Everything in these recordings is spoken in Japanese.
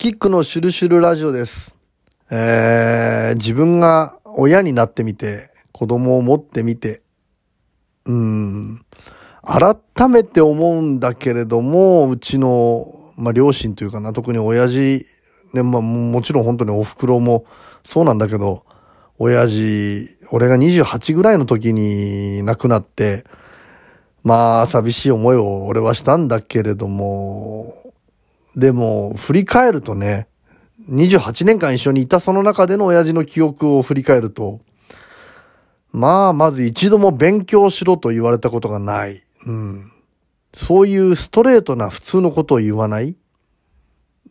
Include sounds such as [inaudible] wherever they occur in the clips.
キックのシュルシュルラジオです。えー、自分が親になってみて、子供を持ってみて、うん、改めて思うんだけれども、うちの、まあ、両親というかな、特に親父、ね、まあ、もちろん本当にお袋もそうなんだけど、親父、俺が28ぐらいの時に亡くなって、まあ、寂しい思いを俺はしたんだけれども、でも、振り返るとね、28年間一緒にいたその中での親父の記憶を振り返ると、まあ、まず一度も勉強しろと言われたことがない。うん。そういうストレートな普通のことを言わない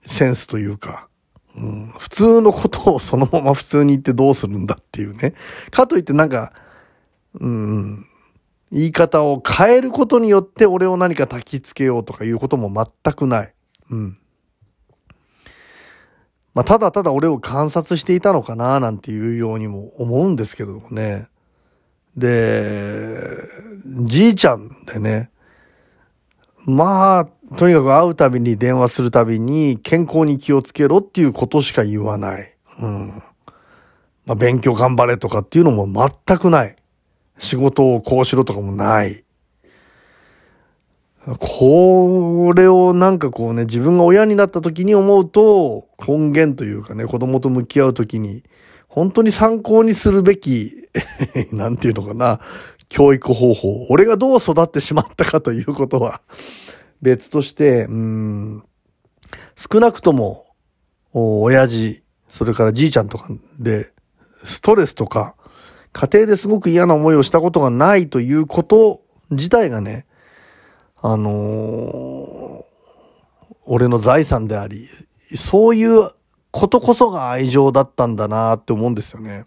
センスというか、うん、普通のことをそのまま普通に言ってどうするんだっていうね。かといってなんか、うん、言い方を変えることによって俺を何か焚きつけようとかいうことも全くない。うん。まあ、ただただ俺を観察していたのかななんていうようにも思うんですけどもね。で、じいちゃんでね。まあ、とにかく会うたびに電話するたびに健康に気をつけろっていうことしか言わない。うん。まあ、勉強頑張れとかっていうのも全くない。仕事をこうしろとかもない。これをなんかこうね、自分が親になった時に思うと、根源というかね、子供と向き合う時に、本当に参考にするべき、[laughs] なんていうのかな、教育方法。俺がどう育ってしまったかということは、別として、うん、少なくとも、親父、それからじいちゃんとかで、ストレスとか、家庭ですごく嫌な思いをしたことがないということ自体がね、あのー俺の財産であり、そういうことこそが愛情だったんだなって思うんですよね。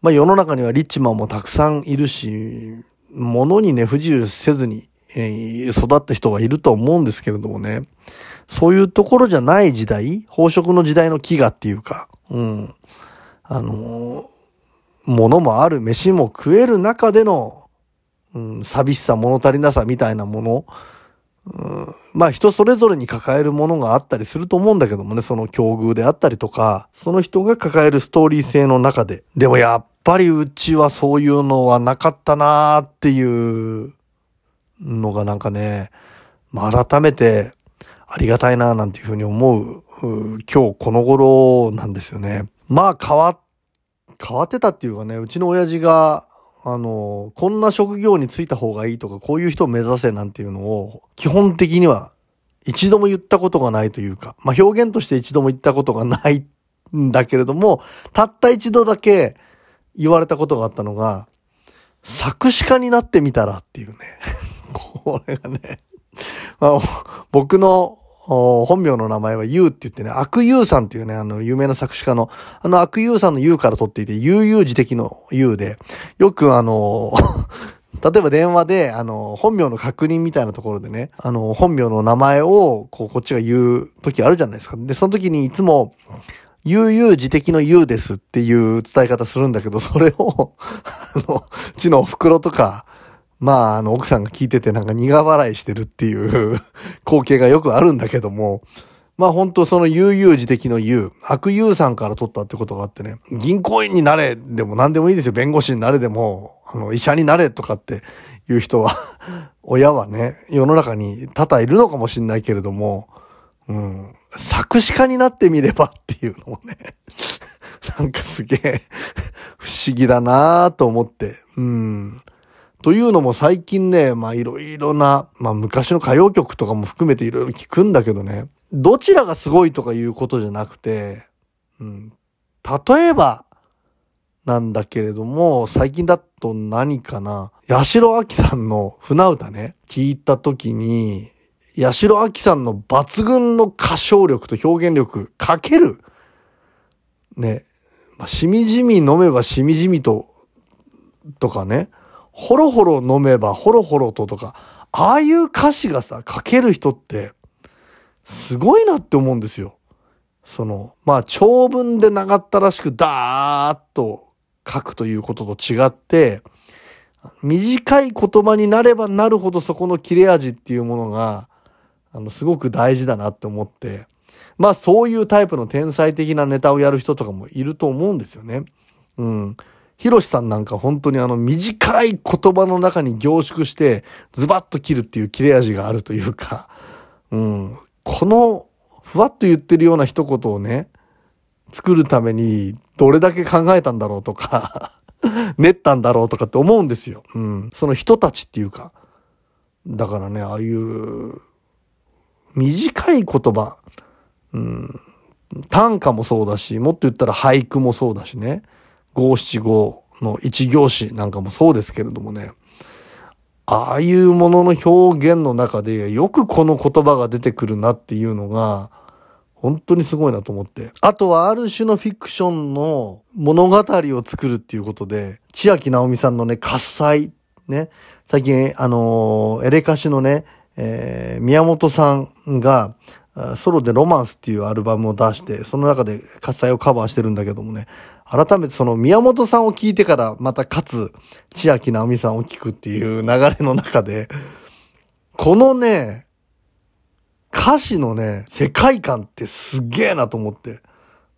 まあ世の中にはリッチマンもたくさんいるし、物にね、不自由せずに、えー育った人がいると思うんですけれどもね。そういうところじゃない時代、飽食の時代の飢餓っていうか、うん。あのー物もある、飯も食える中での、うん、寂しさ、物足りなさみたいなもの、うん、まあ人それぞれに抱えるものがあったりすると思うんだけどもね、その境遇であったりとか、その人が抱えるストーリー性の中で。でもやっぱりうちはそういうのはなかったなーっていうのがなんかね、まあ改めてありがたいなーなんていうふうに思う、う今日この頃なんですよね。まあ変わ変わってたっていうかね、うちの親父が、あの、こんな職業に就いた方がいいとか、こういう人を目指せなんていうのを、基本的には一度も言ったことがないというか、まあ表現として一度も言ったことがないんだけれども、たった一度だけ言われたことがあったのが、作詞家になってみたらっていうね。[laughs] これがね、まあ、僕の本名の名前はユウって言ってね、悪ユウさんっていうね、あの、有名な作詞家の、あの悪ユウさんのユウから取っていて、悠々自適のユウで、よくあの、[laughs] 例えば電話で、あの、本名の確認みたいなところでね、あの、本名の名前を、こう、こっちが言う時あるじゃないですか。で、その時にいつも、悠々自適の悠ですっていう伝え方するんだけど、それを、[laughs] あの、うちのお袋とか、まあ、あの、奥さんが聞いててなんか苦笑いしてるっていう [laughs] 光景がよくあるんだけども、まあ本当その悠々自適の悠、悪友さんから取ったってことがあってね、銀行員になれでも何でもいいですよ。弁護士になれでも、あの、医者になれとかっていう人は、[laughs] 親はね、世の中に多々いるのかもしれないけれども、うん、作詞家になってみればっていうのもね、[laughs] なんかすげえ不思議だなぁと思って、うん。というのも最近ね、まあいろいろな、まあ昔の歌謡曲とかも含めていろいろ聞くんだけどね、どちらがすごいとかいうことじゃなくて、うん、例えば、なんだけれども、最近だと何かな、八代亜紀さんの船歌ね、聞いたときに、八代亜紀さんの抜群の歌唱力と表現力かける、ね、まあ、しみじみ飲めばしみじみと、とかね、ほろほろ飲めばほろほろととか、ああいう歌詞がさ、書ける人って、すごいなって思うんですよ。その、まあ、長文で長ったらしくダーッと書くということと違って、短い言葉になればなるほどそこの切れ味っていうものが、あの、すごく大事だなって思って、まあそういうタイプの天才的なネタをやる人とかもいると思うんですよね。うん。ヒロシさんなんか本当にあの短い言葉の中に凝縮してズバッと切るっていう切れ味があるというか、[laughs] うん。このふわっと言ってるような一言をね、作るためにどれだけ考えたんだろうとか [laughs] 練ったんだろうとかって思うんですよ。うん。その人たちっていうか。だからね、ああいう短い言葉、うん、短歌もそうだし、もっと言ったら俳句もそうだしね、五七五の一行詞なんかもそうですけれどもね、ああいうものの表現の中でよくこの言葉が出てくるなっていうのが、本当にすごいなと思って。あとはある種のフィクションの物語を作るっていうことで、千秋直美さんのね、喝采、ね、最近、あのー、エレカシのね、えー、宮本さんが、ソロでロマンスっていうアルバムを出して、その中で喝采をカバーしてるんだけどもね、改めてその宮本さんを聞いてからまたかつ千秋直美さんを聞くっていう流れの中で、このね、歌詞のね、世界観ってすげえなと思って。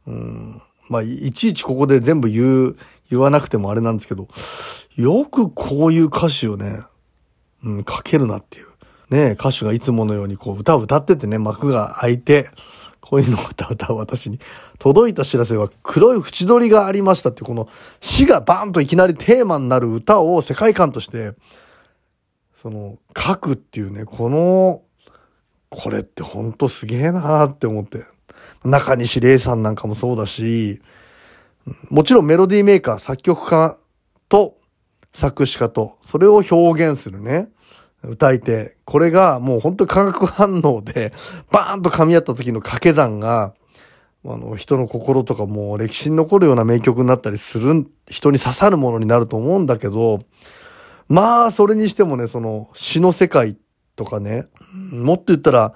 うん。まあ、いちいちここで全部言う、言わなくてもあれなんですけど、よくこういう歌詞をね、うん、書けるなっていう。ね、歌手がいつものようにこう歌を歌っててね、幕が開いて、こういうの歌う歌う私に届いた知らせは黒い縁取りがありましたってこの死がバーンといきなりテーマになる歌を世界観としてその書くっていうね、このこれってほんとすげえなーって思って。中西礼さんなんかもそうだし、もちろんメロディーメーカー、作曲家と作詞家と、それを表現するね、歌い手。これがもう本当化学反応で、バーンと噛み合った時の掛け算が、あの、人の心とかもう歴史に残るような名曲になったりする、人に刺さるものになると思うんだけど、まあ、それにしてもね、その詩の世界とかね、もっと言ったら、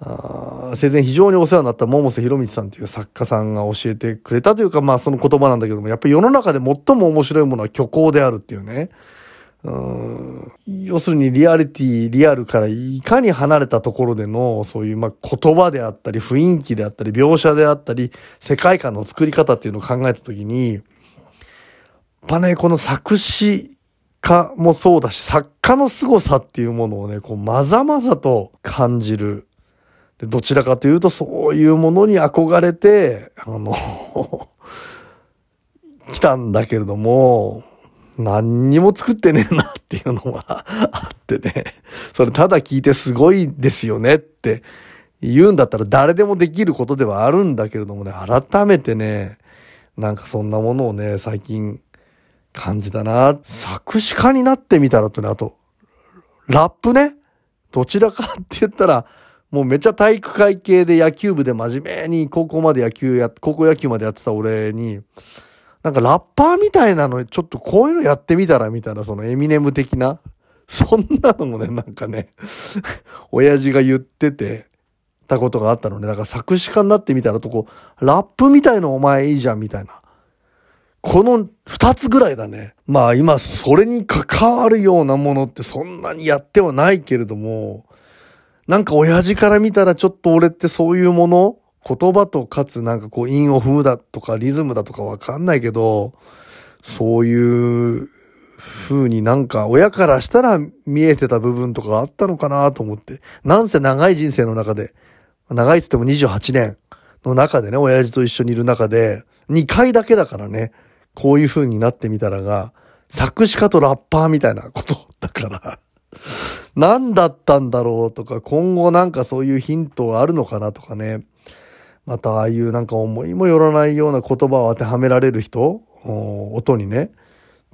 あ生前非常にお世話になった百瀬博道さんという作家さんが教えてくれたというか、まあその言葉なんだけども、やっぱり世の中で最も面白いものは虚構であるっていうね。うん要するにリアリティ、リアルからいかに離れたところでの、そういうま言葉であったり、雰囲気であったり、描写であったり、世界観の作り方っていうのを考えたときに、やっぱね、この作詞家もそうだし、作家の凄さっていうものをね、こう、まざまざと感じる。でどちらかというと、そういうものに憧れて、あの [laughs] 来たんだけれども、何にも作ってねえなっていうのはあってね。それただ聞いてすごいですよねって言うんだったら誰でもできることではあるんだけれどもね、改めてね、なんかそんなものをね、最近感じだな。作詞家になってみたらとね、あと、ラップね。どちらかって言ったら、もうめっちゃ体育会系で野球部で真面目に高校まで野球や、高校野球までやってた俺に、なんかラッパーみたいなの、ちょっとこういうのやってみたらみたいな、そのエミネム的な。[laughs] そんなのもね、なんかね [laughs] 親父が言ってて、たことがあったのね。だから作詞家になってみたらとこ、ラップみたいのお前いいじゃんみたいな。この二つぐらいだね。まあ今それに関わるようなものってそんなにやってはないけれども、なんか親父から見たらちょっと俺ってそういうもの言葉とかつなんかこう韻を踏むだとかリズムだとかわかんないけど、そういう風になんか親からしたら見えてた部分とかあったのかなと思って。なんせ長い人生の中で、長いって言っても28年の中でね、親父と一緒にいる中で、2回だけだからね。こういう風になってみたらが、作詞家とラッパーみたいなことだから何だったんだろうとか、今後なんかそういうヒントがあるのかなとかね。またああいうなんか思いもよらないような言葉を当てはめられる人、音にね。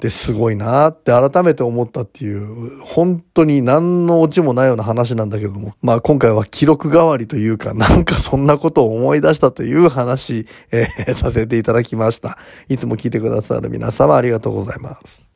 ですごいなって改めて思ったっていう、本当に何のオチもないような話なんだけども、まあ今回は記録代わりというか、なんかそんなことを思い出したという話、えー、させていただきました。いつも聞いてくださる皆様ありがとうございます。